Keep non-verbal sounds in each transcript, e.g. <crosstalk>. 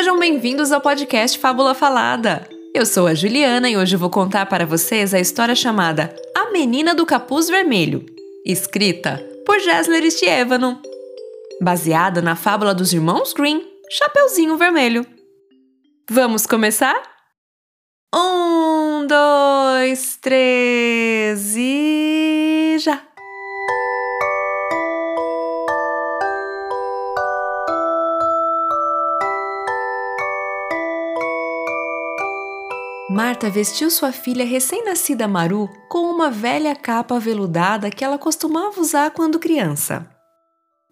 Sejam bem-vindos ao podcast Fábula Falada. Eu sou a Juliana e hoje vou contar para vocês a história chamada A Menina do Capuz Vermelho, escrita por Gessler Stievano, baseada na fábula dos irmãos Green, Chapeuzinho Vermelho. Vamos começar? Um, dois, três e já! Marta vestiu sua filha recém-nascida Maru com uma velha capa aveludada que ela costumava usar quando criança.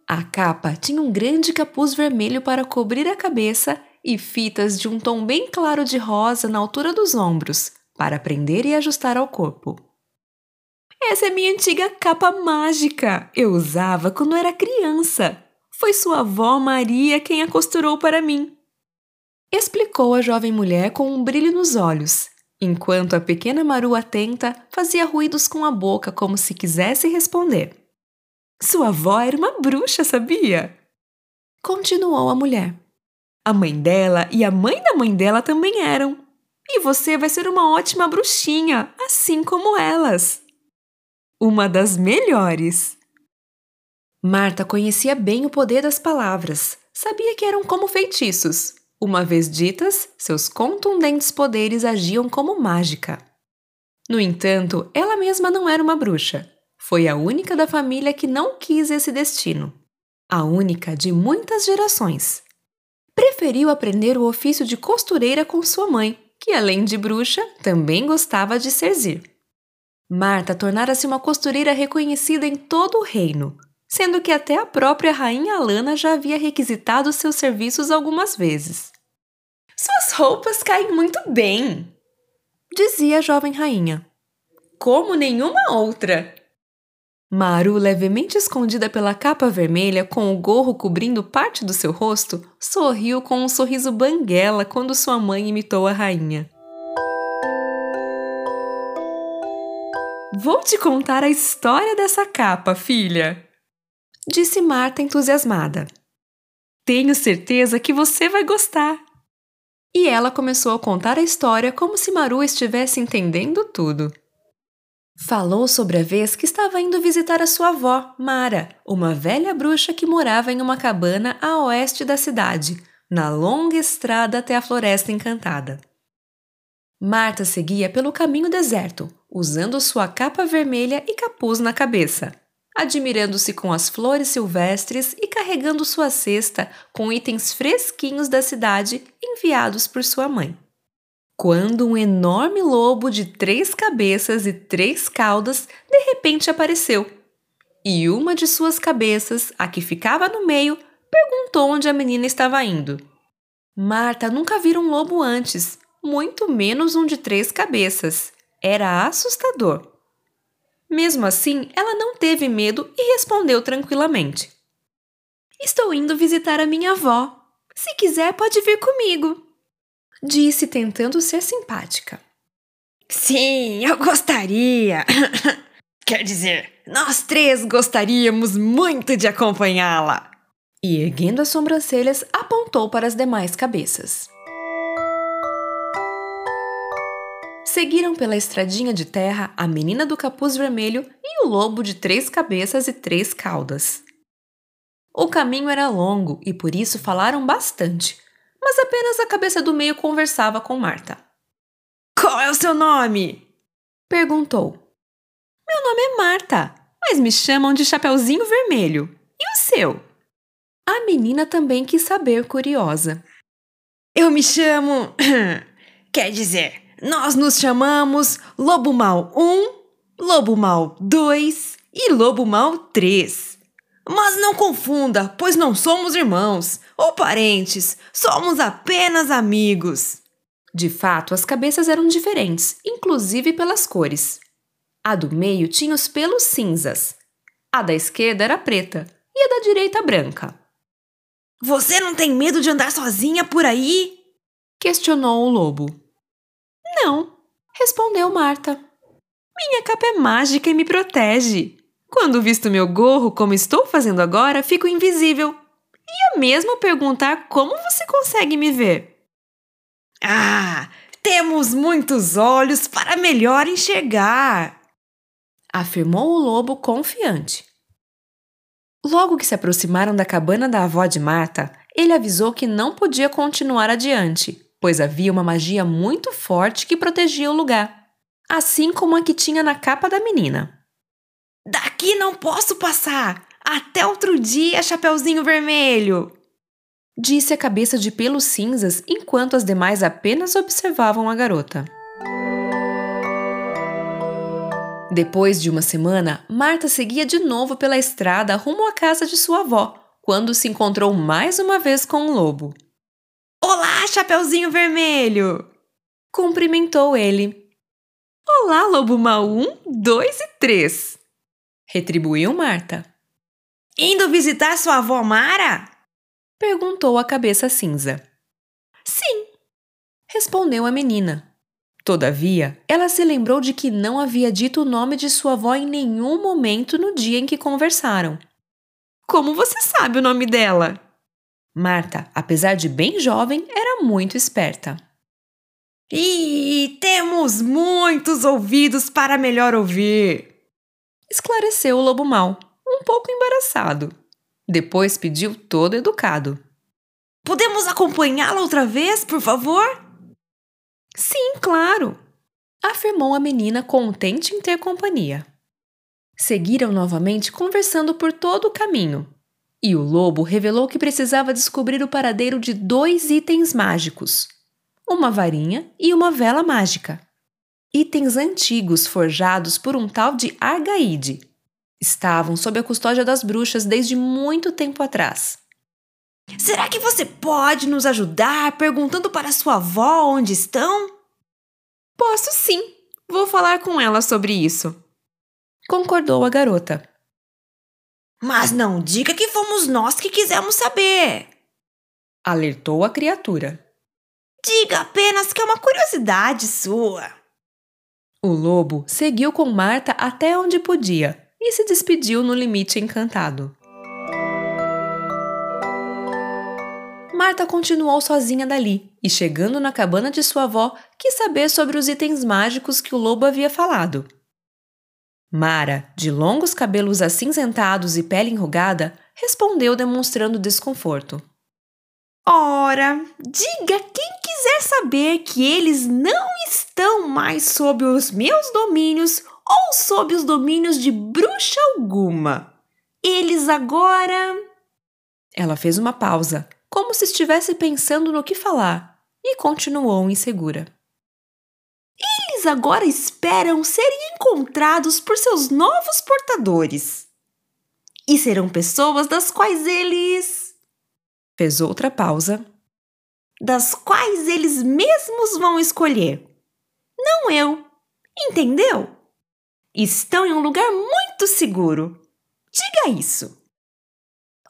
A capa tinha um grande capuz vermelho para cobrir a cabeça e fitas de um tom bem claro de rosa na altura dos ombros, para prender e ajustar ao corpo. Essa é minha antiga capa mágica. Eu usava quando era criança. Foi sua avó Maria quem a costurou para mim explicou a jovem mulher com um brilho nos olhos, enquanto a pequena Maru atenta fazia ruídos com a boca como se quisesse responder. Sua avó era uma bruxa, sabia? Continuou a mulher. A mãe dela e a mãe da mãe dela também eram. E você vai ser uma ótima bruxinha, assim como elas. Uma das melhores. Marta conhecia bem o poder das palavras, sabia que eram como feitiços, uma vez ditas, seus contundentes poderes agiam como mágica. No entanto, ela mesma não era uma bruxa. Foi a única da família que não quis esse destino. A única de muitas gerações. Preferiu aprender o ofício de costureira com sua mãe, que além de bruxa, também gostava de serzir. Marta tornara-se uma costureira reconhecida em todo o reino, sendo que até a própria rainha Alana já havia requisitado seus serviços algumas vezes. Suas roupas caem muito bem, dizia a jovem rainha. Como nenhuma outra. Maru, levemente escondida pela capa vermelha, com o gorro cobrindo parte do seu rosto, sorriu com um sorriso banguela quando sua mãe imitou a rainha. Vou te contar a história dessa capa, filha, disse Marta entusiasmada. Tenho certeza que você vai gostar. E ela começou a contar a história como se Maru estivesse entendendo tudo. Falou sobre a vez que estava indo visitar a sua avó, Mara, uma velha bruxa que morava em uma cabana a oeste da cidade, na longa estrada até a Floresta Encantada. Marta seguia pelo caminho deserto, usando sua capa vermelha e capuz na cabeça admirando-se com as flores silvestres e carregando sua cesta com itens fresquinhos da cidade enviados por sua mãe. Quando um enorme lobo de três cabeças e três caudas de repente apareceu. E uma de suas cabeças, a que ficava no meio, perguntou onde a menina estava indo. Marta nunca vira um lobo antes, muito menos um de três cabeças. Era assustador. Mesmo assim, ela não teve medo e respondeu tranquilamente: Estou indo visitar a minha avó. Se quiser, pode vir comigo. Disse tentando ser simpática. Sim, eu gostaria. <laughs> Quer dizer, nós três gostaríamos muito de acompanhá-la. E erguendo as sobrancelhas, apontou para as demais cabeças. Seguiram pela estradinha de terra a menina do capuz vermelho e o lobo de três cabeças e três caudas. O caminho era longo e por isso falaram bastante, mas apenas a cabeça do meio conversava com Marta. Qual é o seu nome? perguntou. Meu nome é Marta, mas me chamam de Chapeuzinho Vermelho. E o seu? A menina também quis saber, curiosa. Eu me chamo. <clears throat> Quer dizer, nós nos chamamos Lobo Mal 1, Lobo Mal 2 e Lobo Mal 3. Mas não confunda, pois não somos irmãos ou parentes, somos apenas amigos. De fato, as cabeças eram diferentes, inclusive pelas cores. A do meio tinha os pelos cinzas, a da esquerda era preta e a da direita branca. Você não tem medo de andar sozinha por aí? questionou o lobo. Não, respondeu Marta. Minha capa é mágica e me protege. Quando visto meu gorro, como estou fazendo agora, fico invisível. Ia mesmo perguntar como você consegue me ver. Ah, temos muitos olhos para melhor enxergar, afirmou o lobo confiante. Logo que se aproximaram da cabana da avó de Marta, ele avisou que não podia continuar adiante, pois havia uma magia muito forte que protegia o lugar, assim como a que tinha na capa da menina. Daqui não posso passar! Até outro dia, Chapeuzinho Vermelho! Disse a cabeça de pelos cinzas enquanto as demais apenas observavam a garota. Depois de uma semana, Marta seguia de novo pela estrada rumo à casa de sua avó, quando se encontrou mais uma vez com o um lobo. Olá, Chapeuzinho Vermelho! Cumprimentou ele. Olá, Lobo Mal 1, 2 e 3! Retribuiu Marta. Indo visitar sua avó Mara? Perguntou a cabeça cinza. Sim, respondeu a menina. Todavia, ela se lembrou de que não havia dito o nome de sua avó em nenhum momento no dia em que conversaram. Como você sabe o nome dela? Marta, apesar de bem jovem, era muito esperta. E temos muitos ouvidos para melhor ouvir, esclareceu o lobo mau, um pouco embaraçado. Depois pediu todo educado. Podemos acompanhá-la outra vez, por favor? Sim, claro, afirmou a menina contente em ter companhia. Seguiram novamente conversando por todo o caminho, e o lobo revelou que precisava descobrir o paradeiro de dois itens mágicos: uma varinha e uma vela mágica. Itens antigos forjados por um tal de Argaide. Estavam sob a custódia das bruxas desde muito tempo atrás. Será que você pode nos ajudar perguntando para sua avó onde estão? Posso sim. Vou falar com ela sobre isso. Concordou a garota. Mas não diga que fomos nós que quisemos saber. Alertou a criatura. Diga apenas que é uma curiosidade sua. O lobo seguiu com Marta até onde podia e se despediu no limite encantado. Marta continuou sozinha dali e, chegando na cabana de sua avó, quis saber sobre os itens mágicos que o lobo havia falado. Mara, de longos cabelos acinzentados e pele enrugada, respondeu demonstrando desconforto. Ora, diga quem quiser saber que eles não estão mais sob os meus domínios ou sob os domínios de bruxa alguma. Eles agora. Ela fez uma pausa, como se estivesse pensando no que falar, e continuou insegura. Eles agora esperam serem encontrados por seus novos portadores. E serão pessoas das quais eles. Fez outra pausa. Das quais eles mesmos vão escolher. Não eu. Entendeu? Estão em um lugar muito seguro. Diga isso.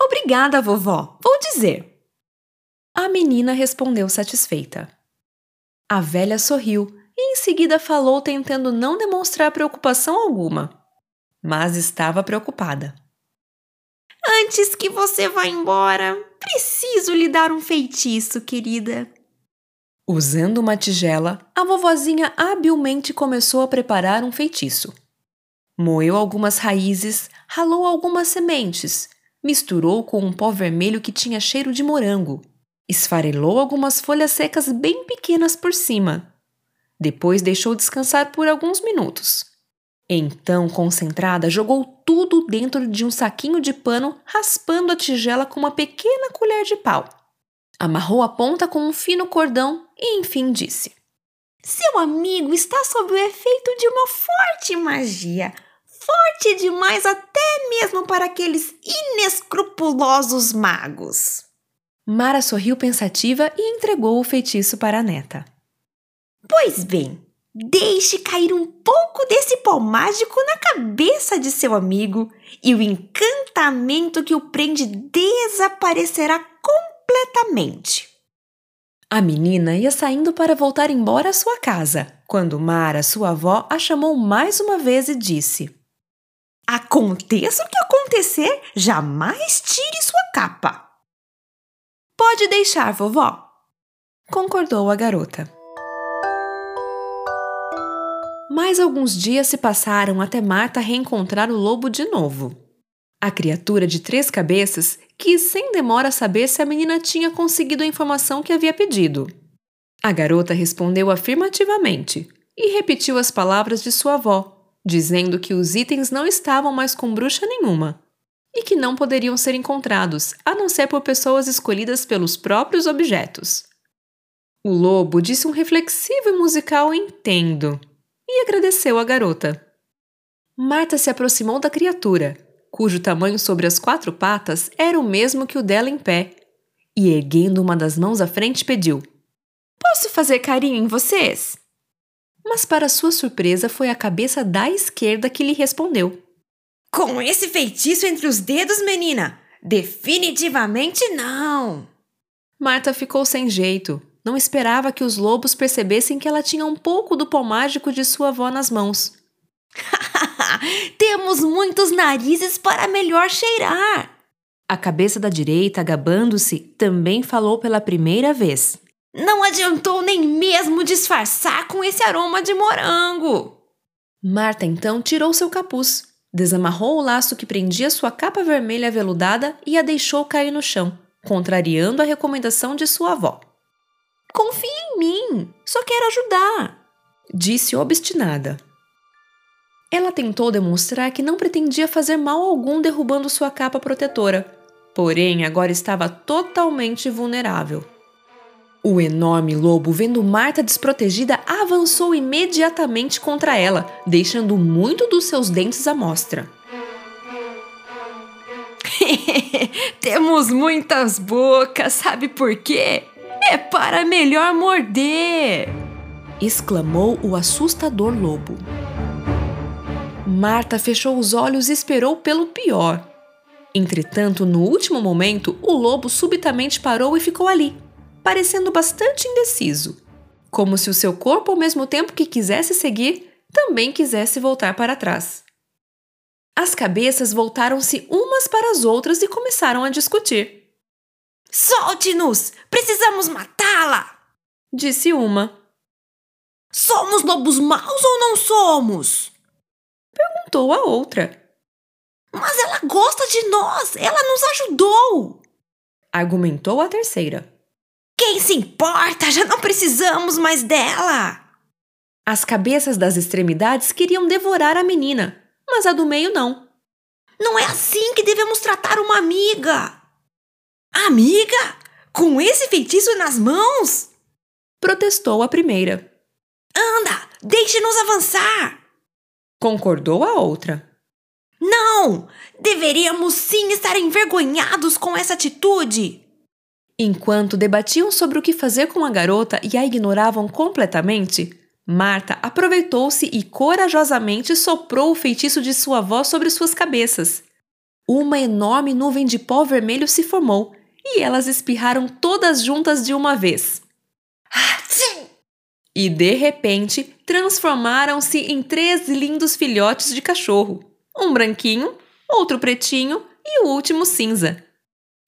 Obrigada, vovó. Vou dizer. A menina respondeu satisfeita. A velha sorriu e em seguida falou tentando não demonstrar preocupação alguma. Mas estava preocupada. Antes que você vá embora, preciso lhe dar um feitiço, querida. Usando uma tigela, a vovozinha habilmente começou a preparar um feitiço. Moeu algumas raízes, ralou algumas sementes, misturou com um pó vermelho que tinha cheiro de morango, esfarelou algumas folhas secas bem pequenas por cima depois deixou descansar por alguns minutos. Então, concentrada, jogou tudo dentro de um saquinho de pano, raspando a tigela com uma pequena colher de pau. Amarrou a ponta com um fino cordão e enfim disse: Seu amigo está sob o efeito de uma forte magia. Forte demais até mesmo para aqueles inescrupulosos magos. Mara sorriu pensativa e entregou o feitiço para a neta. Pois bem, deixe cair um pouco desse pó mágico na cabeça de seu amigo e o encantamento que o prende desaparecerá completamente. A menina ia saindo para voltar embora à sua casa, quando Mara, sua avó, a chamou mais uma vez e disse: Aconteça o que acontecer, jamais tire sua capa. Pode deixar, vovó. Concordou a garota. Mais alguns dias se passaram até Marta reencontrar o lobo de novo. A criatura de três cabeças quis sem demora saber se a menina tinha conseguido a informação que havia pedido. A garota respondeu afirmativamente e repetiu as palavras de sua avó, dizendo que os itens não estavam mais com bruxa nenhuma e que não poderiam ser encontrados a não ser por pessoas escolhidas pelos próprios objetos. O lobo disse um reflexivo e musical entendo e agradeceu a garota. Marta se aproximou da criatura, cujo tamanho sobre as quatro patas era o mesmo que o dela em pé, e erguendo uma das mãos à frente pediu: Posso fazer carinho em vocês? Mas, para sua surpresa, foi a cabeça da esquerda que lhe respondeu: Com esse feitiço entre os dedos, menina? Definitivamente não! Marta ficou sem jeito. Não esperava que os lobos percebessem que ela tinha um pouco do pó mágico de sua avó nas mãos. <laughs> Temos muitos narizes para melhor cheirar. A cabeça da direita, gabando-se, também falou pela primeira vez. Não adiantou nem mesmo disfarçar com esse aroma de morango. Marta então tirou seu capuz, desamarrou o laço que prendia sua capa vermelha aveludada e a deixou cair no chão, contrariando a recomendação de sua avó. Confie em mim, só quero ajudar, disse obstinada. Ela tentou demonstrar que não pretendia fazer mal algum derrubando sua capa protetora, porém agora estava totalmente vulnerável. O enorme lobo, vendo Marta desprotegida, avançou imediatamente contra ela, deixando muito dos seus dentes à mostra. <laughs> Temos muitas bocas, sabe por quê? É para melhor morder! exclamou o assustador lobo. Marta fechou os olhos e esperou pelo pior. Entretanto, no último momento, o lobo subitamente parou e ficou ali, parecendo bastante indeciso, como se o seu corpo, ao mesmo tempo que quisesse seguir, também quisesse voltar para trás. As cabeças voltaram-se umas para as outras e começaram a discutir. Solte-nos! Precisamos matá-la! Disse uma. Somos lobos maus ou não somos? Perguntou a outra. Mas ela gosta de nós! Ela nos ajudou! Argumentou a terceira. Quem se importa? Já não precisamos mais dela! As cabeças das extremidades queriam devorar a menina, mas a do meio não. Não é assim que devemos tratar uma amiga! Amiga, com esse feitiço nas mãos? Protestou a primeira. Anda, deixe-nos avançar! Concordou a outra. Não! Deveríamos sim estar envergonhados com essa atitude! Enquanto debatiam sobre o que fazer com a garota e a ignoravam completamente, Marta aproveitou-se e corajosamente soprou o feitiço de sua avó sobre suas cabeças. Uma enorme nuvem de pó vermelho se formou e elas espirraram todas juntas de uma vez. E de repente transformaram-se em três lindos filhotes de cachorro: um branquinho, outro pretinho e o último cinza.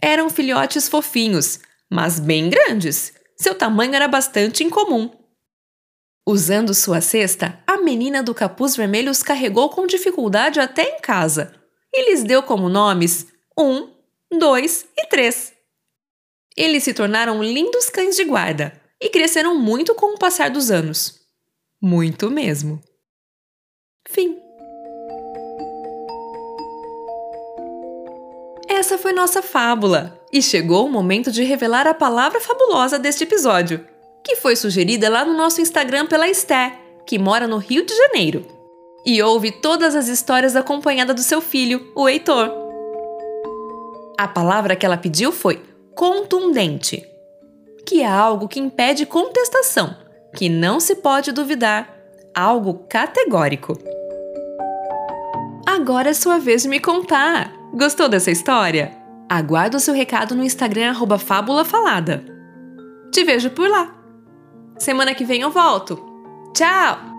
Eram filhotes fofinhos, mas bem grandes. Seu tamanho era bastante incomum. Usando sua cesta, a menina do capuz vermelho os carregou com dificuldade até em casa e lhes deu como nomes um, dois e três. Eles se tornaram lindos cães de guarda e cresceram muito com o passar dos anos. Muito mesmo. Fim. Essa foi nossa fábula e chegou o momento de revelar a palavra fabulosa deste episódio, que foi sugerida lá no nosso Instagram pela Esté, que mora no Rio de Janeiro. E ouve todas as histórias acompanhada do seu filho, o Heitor. A palavra que ela pediu foi contundente, que é algo que impede contestação, que não se pode duvidar, algo categórico. Agora é sua vez de me contar. Gostou dessa história? Aguardo o seu recado no Instagram @fábula_falada. Te vejo por lá. Semana que vem eu volto. Tchau!